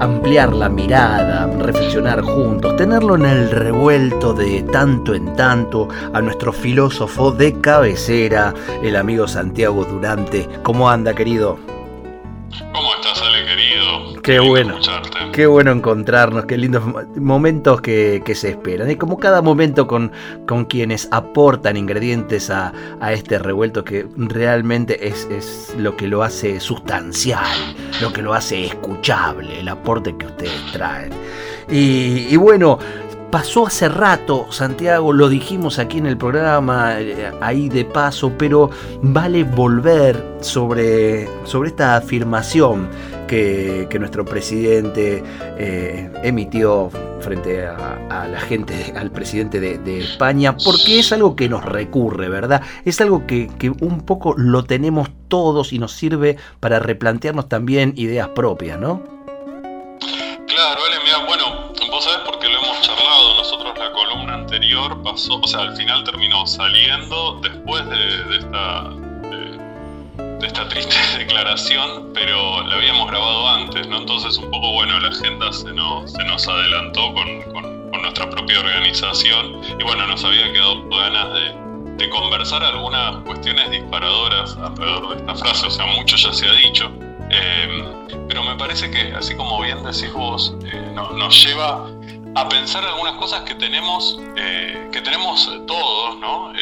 ampliar la mirada, reflexionar juntos, tenerlo en el revuelto de tanto en tanto a nuestro filósofo de cabecera, el amigo Santiago Durante. ¿Cómo anda, querido? Qué, bueno. Qué bueno encontrarnos, qué lindos momentos que, se esperan. Y como cada momento con, con quienes aportan ingredientes a, este revuelto que realmente es, es, lo que lo hace sustancial, lo que lo hace escuchable, el aporte que ustedes traen. Y, y bueno, pasó hace rato, Santiago, lo dijimos aquí en el programa, eh, ahí de paso, pero vale volver sobre, sobre esta afirmación que, nuestro presidente eh, emitió frente a, la gente, al presidente de, España, porque es algo que nos recurre, ¿verdad? Es algo que, un poco lo tenemos todos y nos sirve para replantearnos también ideas propias, ¿no? Claro, Ale, mira, bueno, vos sabés por qué lo hemos charlado. Nosotros la columna anterior pasó, o sea, al final terminó saliendo después de, esta triste declaración, pero la habíamos grabado antes, ¿no? Entonces un poco, bueno, la agenda se nos, adelantó con, nuestra propia organización y bueno, nos había quedado ganas de, de conversar algunas cuestiones disparadoras alrededor de esta frase, o sea, mucho ya se ha dicho. Eh, pero me parece que, así como bien decís vos, eh, nos lleva a pensar algunas cosas que tenemos, eh, que tenemos todos, ¿no?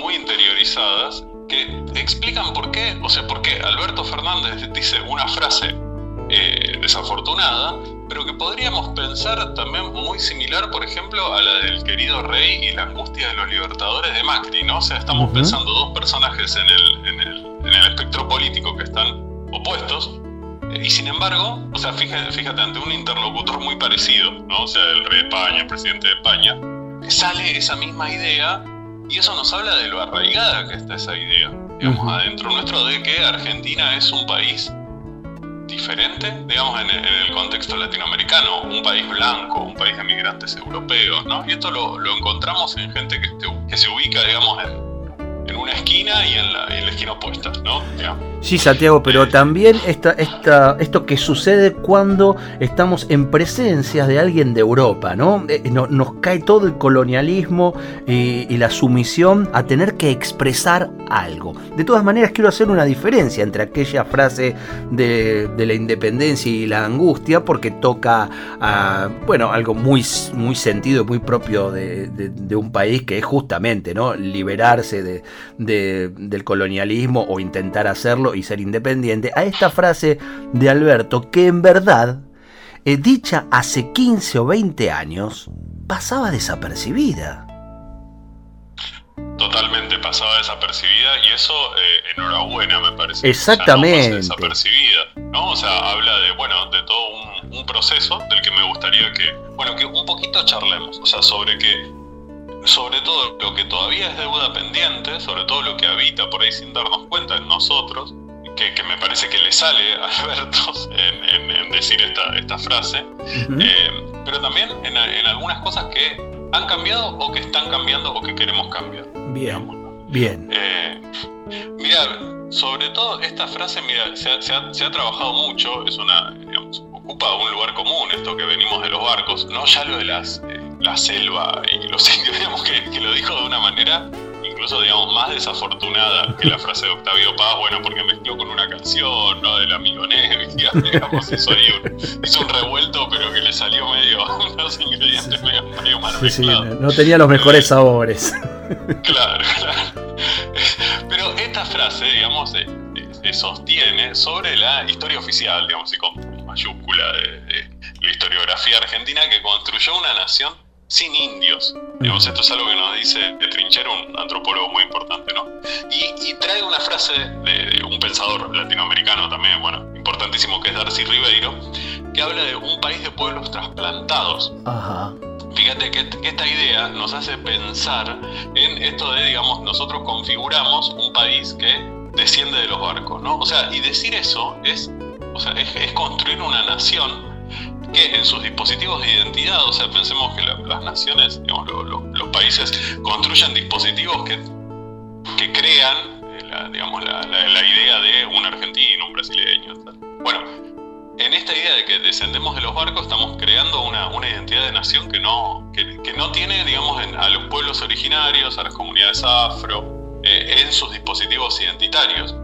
muy interiorizadas, que explican por qué, o sea, por qué Alberto Fernández dice una frase desafortunada, pero que podríamos pensar también muy similar, por ejemplo, a la del querido rey y la angustia de los libertadores de Macri, ¿no? O sea, estamos pensando dos personajes en el, en el, en el espectro político que están opuestos, eh, y sin embargo, o sea, fíjate, fíjate, ante un interlocutor muy parecido, ¿no? O sea, el rey de España, el presidente de España, sale esa misma idea y eso nos habla de lo arraigada que está esa idea, digamos, adentro nuestro de que Argentina es un país diferente, digamos, en el, contexto latinoamericano, un país blanco, un país de migrantes europeos, ¿no? Y esto lo, encontramos en gente que, que se ubica, digamos, en, en una esquina y en la, en la esquina opuesta, ¿no? Sí, Santiago, pero también esta, esto que sucede cuando estamos en presencia de alguien de Europa, ¿no? Eh, nos cae todo el colonialismo y, la sumisión a tener que expresar algo. De todas maneras, quiero hacer una diferencia entre aquella frase de, la independencia y la angustia, porque toca, a, bueno, algo muy, muy sentido, muy propio de, un país que es justamente, ¿no? Liberarse del colonialismo o intentar hacerlo y ser independiente, a esta frase de Alberto que en verdad, eh, dicha hace 15 o 20 años, pasaba desapercibida. Totalmente pasaba desapercibida y eso, eh, enhorabuena, me parece. Exactamente. desapercibida, ¿no? O sea, habla de, bueno, de todo un, un, proceso del que me gustaría que, bueno, que un poquito charlemos, o sea, sobre que sobre todo lo que todavía es deuda pendiente, sobre todo lo que habita por ahí sin darnos cuenta en nosotros, que, me parece que le sale a Alberto en, decir esta, esta frase, eh, pero también en, algunas cosas que han cambiado o que están cambiando o que queremos cambiar. Bien, bien. Eh, mira, sobre todo esta frase, mira, se ha, se ha, trabajado mucho, es una, digamos, ocupa un lugar común esto que venimos de los barcos, no ya lo de las... Eh, la selva y los indios, digamos que, que, lo dijo de una manera incluso, digamos, más desafortunada que la frase de Octavio Paz, bueno, porque mezcló con una canción, ¿no? Del amigo Nevis, digamos, hizo ahí un, hizo un revuelto, pero que le salió medio, unos ingredientes medio, medio mal sí, sí, no tenía los mejores eh, sabores. Claro, claro. Pero esta frase, digamos, se, se sostiene sobre la historia oficial, digamos, y con mayúscula de, de la historiografía argentina que construyó una nación sin indios. Digamos, esto es algo que nos dice de Trinchero, un antropólogo muy importante, ¿no? Y, trae una frase de, un pensador latinoamericano también, bueno, importantísimo, que es Darcy Ribeiro, que habla de un país de pueblos trasplantados. Ajá. fíjate que, esta idea nos hace pensar en esto de, digamos, nosotros configuramos un país que desciende de los barcos, ¿no? O sea, y decir eso es, o sea, es, construir una nación que en sus dispositivos de identidad, o sea, pensemos que las naciones, digamos, los países construyen dispositivos que, que crean eh, la, digamos, la, idea de un argentino, un brasileño. Bueno, en esta idea de que descendemos de los barcos estamos creando una, identidad de nación que no, que, no tiene, digamos, a los pueblos originarios, a las comunidades afro, eh, en sus dispositivos identitarios.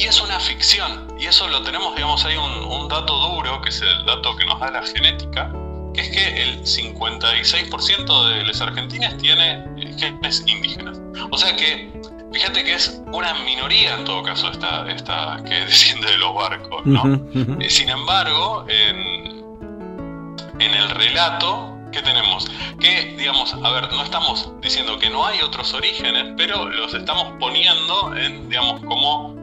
Y es una ficción, y eso lo tenemos, digamos, hay un, dato duro, que es el dato que nos da la genética, que es que el 56% de los argentinos tiene genes indígenas. O sea que Fíjate que es una minoría en todo caso esta, esta que desciende de los barcos, ¿no? Eh, sin embargo, en, en el relato, ¿qué tenemos? Que, digamos, a ver, no estamos diciendo que no hay otros orígenes, pero los estamos poniendo en, digamos, como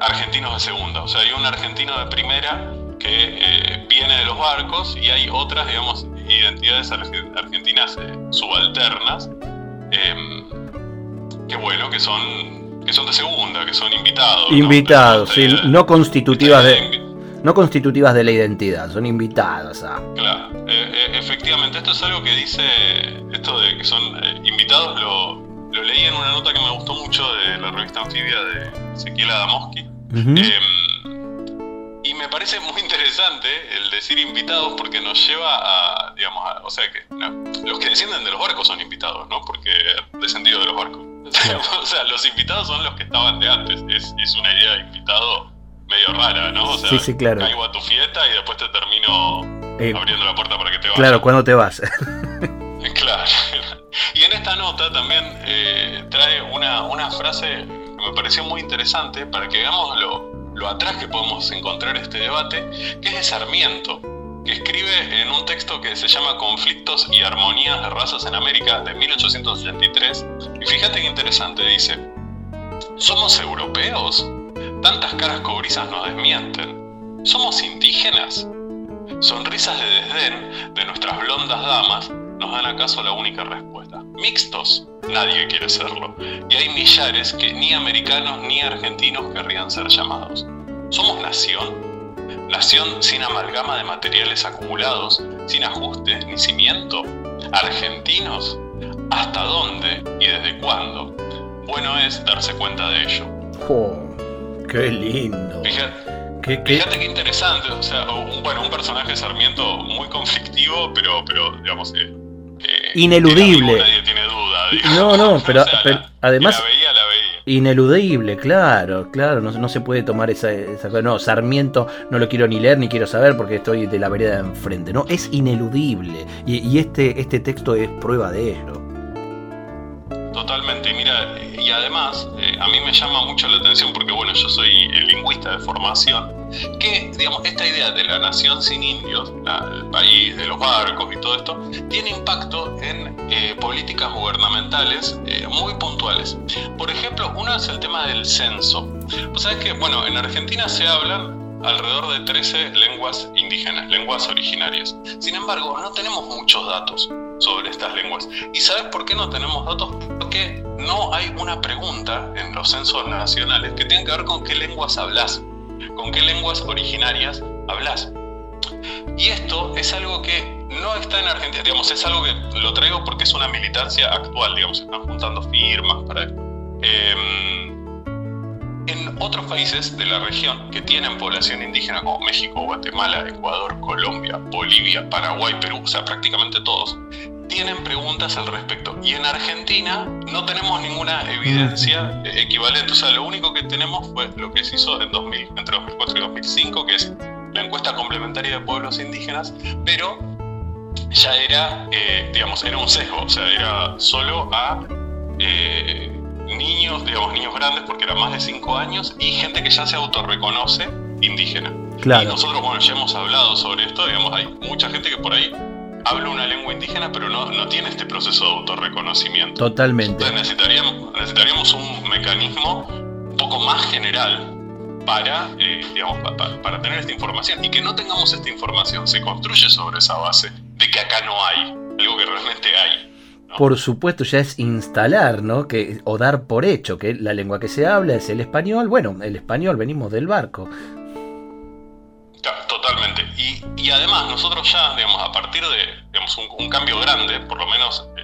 argentinos de segunda. O sea, hay un argentino de primera que eh, viene de los barcos y hay otras, digamos, identidades argentinas eh, subalternas. Em, Qué bueno, que son, que son de segunda, que son invitados. Invitados, sí, no constitutivas de, no constitutivas de la identidad, son invitados a. Claro, eh, eh, efectivamente, esto es algo que dice, esto de que son eh, invitados, lo, lo, leí en una nota que me gustó mucho de la revista Anfibia de Ezequiel Adamoski. Em, y me parece muy interesante el decir invitados porque nos lleva a, digamos, o sea que los que descienden de los barcos son invitados, ¿no? Porque descendido de los barcos. o sea, los invitados son los que estaban de antes. Es, una idea de invitado medio rara, ¿no? O sea, sí, sí, claro. caigo a tu fiesta y después te termino eh, abriendo la puerta para que te vayas. Claro, ¿cuándo te vas? claro. Y en esta nota también eh, trae una, una frase pareció muy interesante para que veamos lo, lo atrás que podemos encontrar este debate, que es de Sarmiento que escribe en un texto que se llama Conflictos y Armonías de Razas en América de 1883. Y fíjate qué interesante, dice, ¿somos europeos? Tantas caras cobrizas nos desmienten. ¿Somos indígenas? Sonrisas de desdén de nuestras blondas damas nos dan acaso la única respuesta. Mixtos, nadie quiere serlo. Y hay millares que ni americanos ni argentinos querrían ser llamados. ¿Somos nación? Nación sin amalgama de materiales acumulados, sin ajustes ni cimiento. Argentinos. ¿Hasta dónde y desde cuándo? Bueno es darse cuenta de ello. Oh, ¡Qué lindo! Fíjate, ¿Qué, interesante. O sea, un, bueno, un personaje Sarmiento muy conflictivo, pero, pero digamos, eh, eh ineludible. nadie tiene duda. No, no, pero, además Ineludible, claro, claro, no, se puede tomar esa, esa No, Sarmiento no lo quiero ni leer ni quiero saber porque estoy de la vereda de enfrente, ¿no? Es ineludible y, este, este texto es prueba de ello. Totalmente, mira, y además eh, a mí me llama mucho la atención porque bueno, yo soy lingüista de formación, que digamos, esta idea de la nación sin indios, el país de los barcos y todo esto, tiene impacto en eh, políticas gubernamentales eh, muy puntuales. Por ejemplo, uno es el tema del censo. Pues sabes que, bueno, en Argentina se hablan alrededor de 13 lenguas indígenas, lenguas originarias. Sin embargo, no tenemos muchos datos sobre estas lenguas. ¿Y sabes por qué no tenemos datos? Porque no hay una pregunta en los censos nacionales que tenga que ver con qué lenguas hablas, con qué lenguas originarias hablas. Y esto es algo que no está en Argentina, digamos, es algo que lo traigo porque es una militancia actual, digamos, están juntando firmas para en otros países de la región que tienen población indígena como México, Guatemala, Ecuador, Colombia, Bolivia, Paraguay, Perú, o sea, prácticamente todos, tienen preguntas al respecto. Y en Argentina no tenemos ninguna evidencia equivalente. O sea, lo único que tenemos fue lo que se hizo en 2000, entre 2004 y 2005, que es la encuesta complementaria de pueblos indígenas, pero ya era, eh, digamos, era un sesgo, o sea, era solo a eh, niños, digamos, niños grandes, porque eran más de 5 años, y gente que ya se autorreconoce indígena. Claro. Y nosotros, bueno, ya hemos hablado sobre esto, digamos, hay mucha gente que por ahí habla una lengua indígena, pero no, no tiene este proceso de autorreconocimiento. Totalmente. Entonces necesitaríamos, necesitaríamos un mecanismo un poco más general para, eh, digamos, tener esta información y que no tengamos esta información se construye sobre esa base de que acá no hay algo que realmente hay. Por supuesto, ya es instalar, ¿no? Que, o dar por hecho que la lengua que se habla es el español. Bueno, el español, venimos del barco. Totalmente. Y, además nosotros ya, digamos, a partir de digamos, un, cambio grande, por lo menos eh,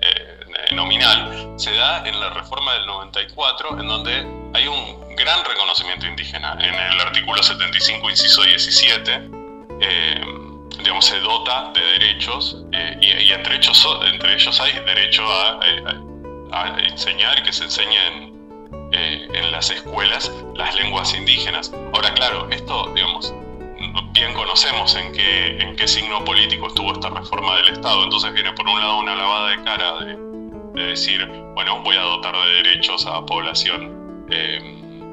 eh, nominal, se da en la reforma del 94, en donde hay un gran reconocimiento indígena. En el artículo 75, inciso 17, eh, digamos, se dota de derechos y, entre, entre ellos hay derecho a, enseñar y que se enseñen en las escuelas las lenguas indígenas. Ahora, claro, esto, digamos, bien conocemos en qué, en qué signo político estuvo esta reforma del Estado. Entonces viene por un lado una lavada de cara de, decir, bueno, voy a dotar de derechos a población eh,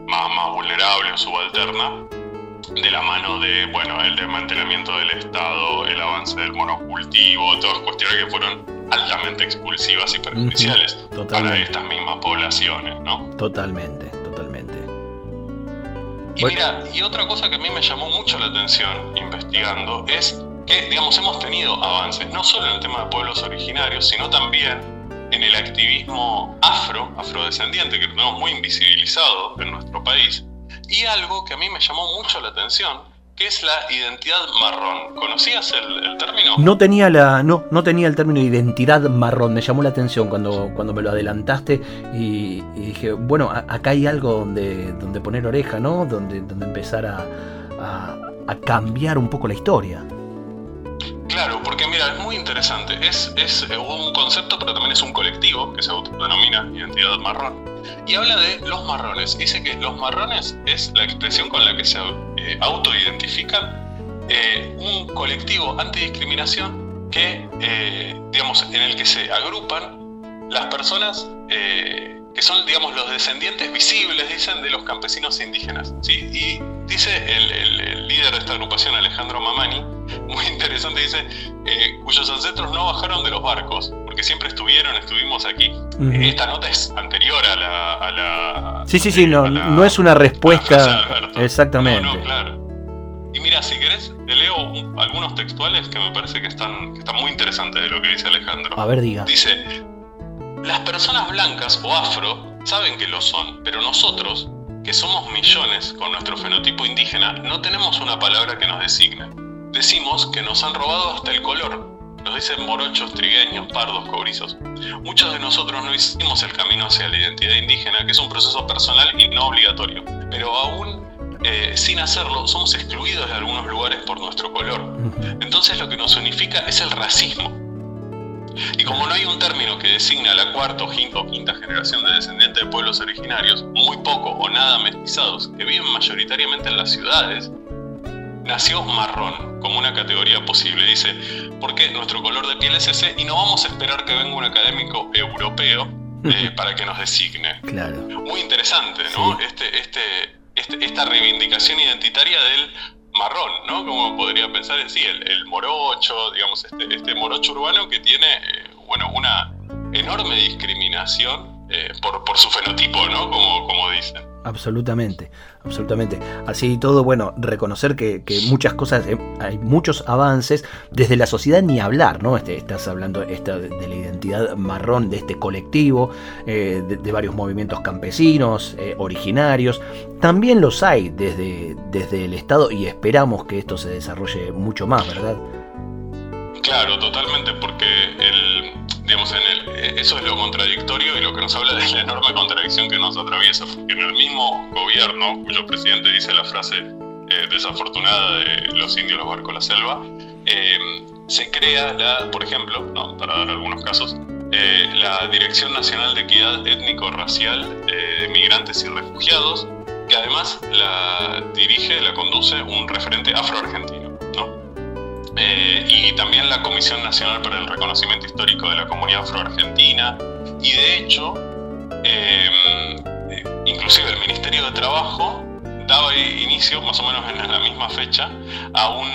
más, más vulnerable o subalterna, de la mano de, bueno, el desmantelamiento del Estado, el avance del monocultivo, todas cuestiones que fueron altamente expulsivas y perjudiciales para estas mismas poblaciones, ¿no? Totalmente. Y mira, y otra cosa que a mí me llamó mucho la atención investigando es que, digamos, hemos tenido avances, no solo en el tema de pueblos originarios, sino también en el activismo afro, afrodescendiente, que lo tenemos muy invisibilizado en nuestro país. Y algo que a mí me llamó mucho la atención ¿Qué es la identidad marrón? ¿Conocías el, término? No tenía la, no, no tenía el término identidad marrón. Me llamó la atención cuando, cuando me lo adelantaste y, dije, bueno, acá hay algo donde, donde poner oreja, ¿no? Donde, donde empezar a, a cambiar un poco la historia. Claro, porque mira, es muy interesante. Es, es eh, un concepto, pero también es un colectivo que se autodenomina identidad marrón. Y habla de los marrones. Dice que los marrones es la expresión con la que se eh, autoidentifican eh, un colectivo antidiscriminación que, digamos, en el que se agrupan las personas que son, digamos, los descendientes visibles, dicen, de los campesinos indígenas. ¿sí? Y dice el, líder de esta agrupación, Alejandro Mamani, muy interesante, dice, eh, cuyos ancestros no bajaron de los barcos, porque siempre estuvieron, estuvimos aquí. Esta nota es anterior a la... sí, sí, sí, no, no es una respuesta... Exactamente. No, claro. Y mira, si querés, te leo algunos textuales que me parece que están, que están muy interesantes de lo que dice Alejandro. A ver, diga. Dice, las personas blancas o afro saben que lo son, pero nosotros, que somos millones con nuestro fenotipo indígena, no tenemos una palabra que nos designe. Decimos que nos han robado hasta el color. Nos dicen morochos, trigueños, pardos, cobrizos. Muchos de nosotros no hicimos el camino hacia la identidad indígena, que es un proceso personal y no obligatorio. Pero aún eh, sin hacerlo, somos excluidos de algunos lugares por nuestro color. Entonces lo que nos unifica es el racismo y como no hay un término que designe a la cuarta o quinta, generación de descendientes de pueblos originarios, muy poco o nada mestizados, que viven mayoritariamente en las ciudades, nació marrón como una categoría posible. Dice, porque nuestro color de piel es ese y no vamos a esperar que venga un académico europeo eh, para que nos designe. Claro. Muy interesante, ¿no? Este, este, este, esta reivindicación identitaria del marrón, ¿no? Como podría pensar en sí, el, morocho, digamos, este, este, morocho urbano que tiene, eh, bueno, una enorme discriminación eh, por, por, su fenotipo, ¿no? Como, como dicen. Absolutamente, absolutamente. Así y todo, bueno, reconocer que, muchas cosas, eh, hay muchos avances, desde la sociedad ni hablar, ¿no? Este, estás hablando esta, de, la identidad marrón de este colectivo, eh, de, varios movimientos campesinos, eh, originarios. También los hay desde, desde el Estado y esperamos que esto se desarrolle mucho más, ¿verdad? Claro, totalmente, porque el, digamos, en el, eh, eso es lo contradictorio y lo que nos habla de la enorme contradicción que nos atraviesa, en el mismo gobierno, cuyo presidente dice la frase eh, desafortunada de los indios los barcos la selva, eh, se crea la, por ejemplo, para dar algunos casos, la Dirección Nacional de Equidad Étnico-Racial de Migrantes y Refugiados, que además la dirige, la conduce un referente afroargentino. Eh, y también la Comisión Nacional para el Reconocimiento Histórico de la Comunidad Afroargentina. Y de hecho, em, eh, inclusive el Ministerio de Trabajo daba inicio, más o menos en la misma fecha, a un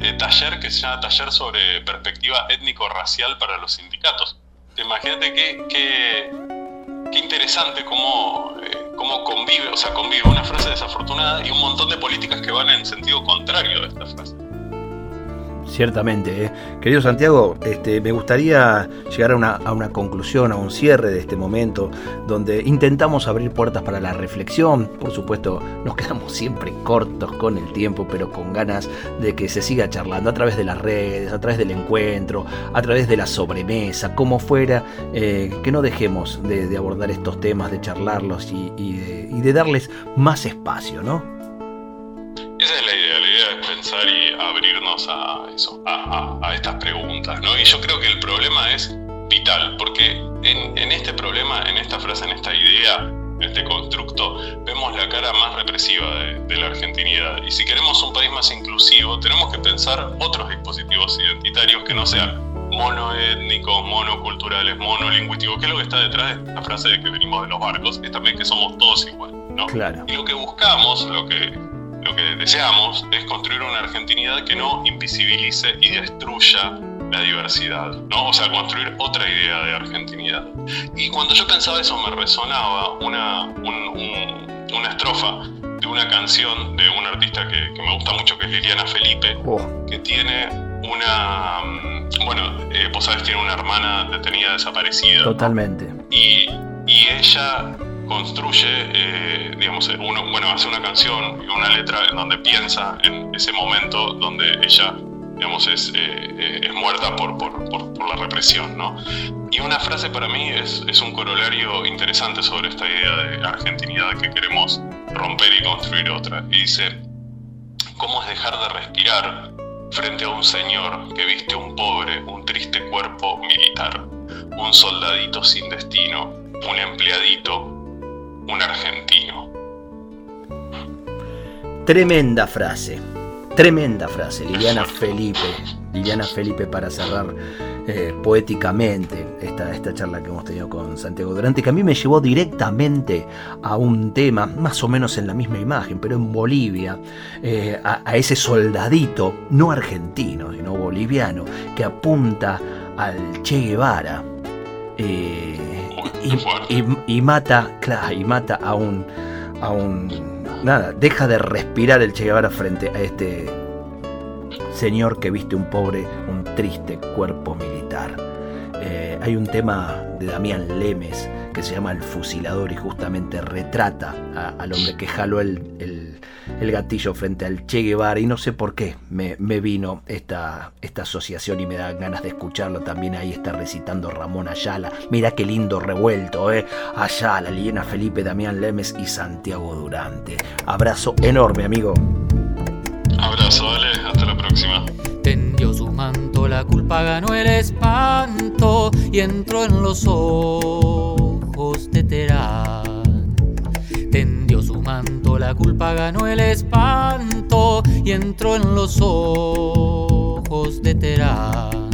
eh, taller que se llama Taller sobre Perspectiva Étnico-Racial para los Sindicatos. Imagínate qué, qué, qué interesante cómo, cómo convive, o sea, convive una frase desafortunada y un montón de políticas que van en sentido contrario de esta frase. Ciertamente. ¿eh? Querido Santiago, este, me gustaría llegar a una, a una, conclusión, a un cierre de este momento, donde intentamos abrir puertas para la reflexión. Por supuesto, nos quedamos siempre cortos con el tiempo, pero con ganas de que se siga charlando a través de las redes, a través del encuentro, a través de la sobremesa, como fuera, eh, que no dejemos de, abordar estos temas, de charlarlos y, y de darles más espacio, ¿no? Pensar y abrirnos a eso, a, estas preguntas, ¿no? Y yo creo que el problema es vital, porque en, este problema, en esta frase, en esta idea, en este constructo, vemos la cara más represiva de, la argentinidad. Y si queremos un país más inclusivo, tenemos que pensar otros dispositivos identitarios que no sean monoétnicos, monoculturales, monolingüísticos, que es lo que está detrás de esta frase de que venimos de los barcos, es también que somos todos iguales, ¿no? Claro. Y lo que buscamos, lo que lo que deseamos es construir una argentinidad que no invisibilice y destruya la diversidad, ¿no? O sea, construir otra idea de argentinidad. Y cuando yo pensaba eso me resonaba una, una estrofa de una canción de una artista que, me gusta mucho, que es Liliana Felipe, oh. que tiene una... Mm, bueno, eh, vos sabés, tiene una hermana detenida desaparecida. Totalmente. Y, y ella construye, eh, digamos, uno, bueno, hace una canción y una letra en donde piensa en ese momento donde ella, digamos, es, eh, es muerta por, por, por, la represión, ¿no? Y una frase para mí es, es un corolario interesante sobre esta idea de argentinidad que queremos romper y construir otra. Y dice, ¿cómo es dejar de respirar frente a un señor que viste un pobre, un triste cuerpo militar, un soldadito sin destino, un empleadito un argentino. Tremenda frase, tremenda frase, Liliana Felipe. Liliana Felipe para cerrar eh, poéticamente esta, esta charla que hemos tenido con Santiago Durante, que a mí me llevó directamente a un tema, más o menos en la misma imagen, pero en Bolivia, eh, a, ese soldadito, no argentino, sino boliviano, que apunta al Che Guevara. Eh, y, mata, claro, y mata a un, a un, nada, deja de respirar el Che Guevara frente a este señor que viste un pobre, un triste cuerpo militar. Eh, hay un tema de Damián Lemes que se llama El Fusilador y justamente retrata al hombre que jaló el, gatillo frente al Che Guevara y no sé por qué me, vino esta, esta asociación y me da ganas de escucharlo. También ahí está recitando Ramón Ayala. Mira qué lindo revuelto, ¿eh? Ayala, Liliana Felipe, Damián Lemes y Santiago Durante. Abrazo enorme, amigo. Abrazo, dale, hasta la próxima. Tendió su manto, la culpa ganó el espanto y entró en los ojos de Terán. Tendió su manto, la culpa ganó el espanto y entró en los ojos de Terán.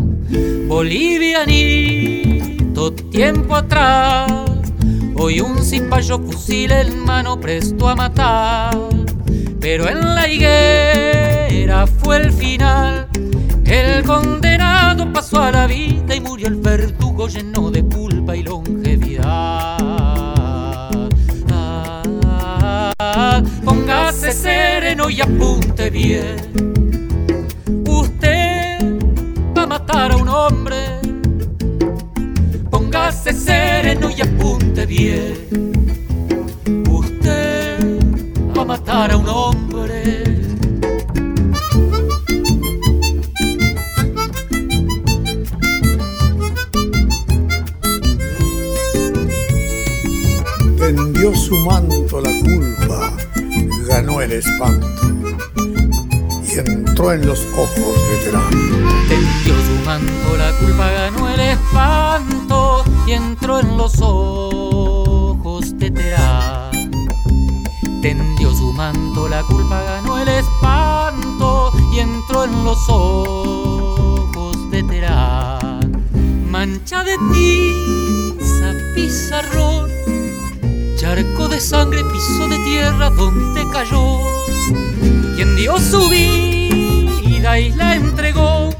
Bolivianito, tiempo atrás, hoy un cipayo fusil en mano presto a matar. Pero en la higuera fue el final. El condenado pasó a la vida y murió el verdugo lleno de culpa y longevidad. Póngase sereno y apunte bien. Usted va a matar a un hombre. Póngase sereno y apunte bien. Usted va a matar a un hombre. su manto la culpa ganó el espanto y entró en los ojos de Terán. Tendió su manto, la culpa ganó el espanto y entró en los ojos de Terán. Tendió su manto, la culpa ganó el espanto y entró en los ojos de Terán. Mancha de tiza, pizarrón charco de sangre piso de tierra donde cayó. Quien dio su vida y la entregó,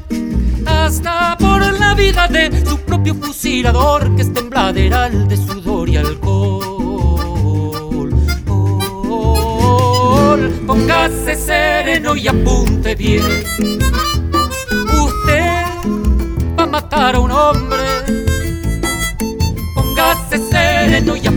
hasta por la vida de su propio fusilador, que es tembladeral de sudor y alcohol. Póngase sereno y apunte bien. Usted va a matar a un hombre. Póngase sereno y apunte